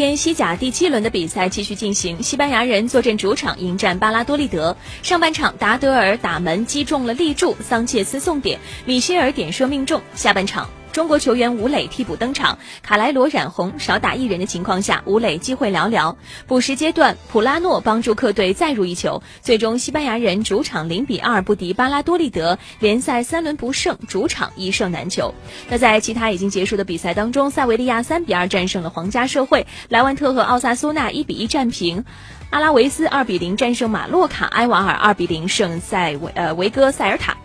天西甲第七轮的比赛继续进行，西班牙人坐镇主场迎战巴拉多利德。上半场，达德尔打门击中了立柱，桑切斯送点，米歇尔点射命中。下半场。中国球员吴磊替补登场，卡莱罗染红，少打一人的情况下，吴磊机会寥寥。补时阶段，普拉诺帮助客队再入一球，最终西班牙人主场零比二不敌巴拉多利德，联赛三轮不胜，主场一胜难求。那在其他已经结束的比赛当中，塞维利亚三比二战胜了皇家社会，莱万特和奥萨苏纳一比一战平，阿拉维斯二比零战胜马洛卡，埃瓦尔二比零胜塞维呃维戈塞尔塔。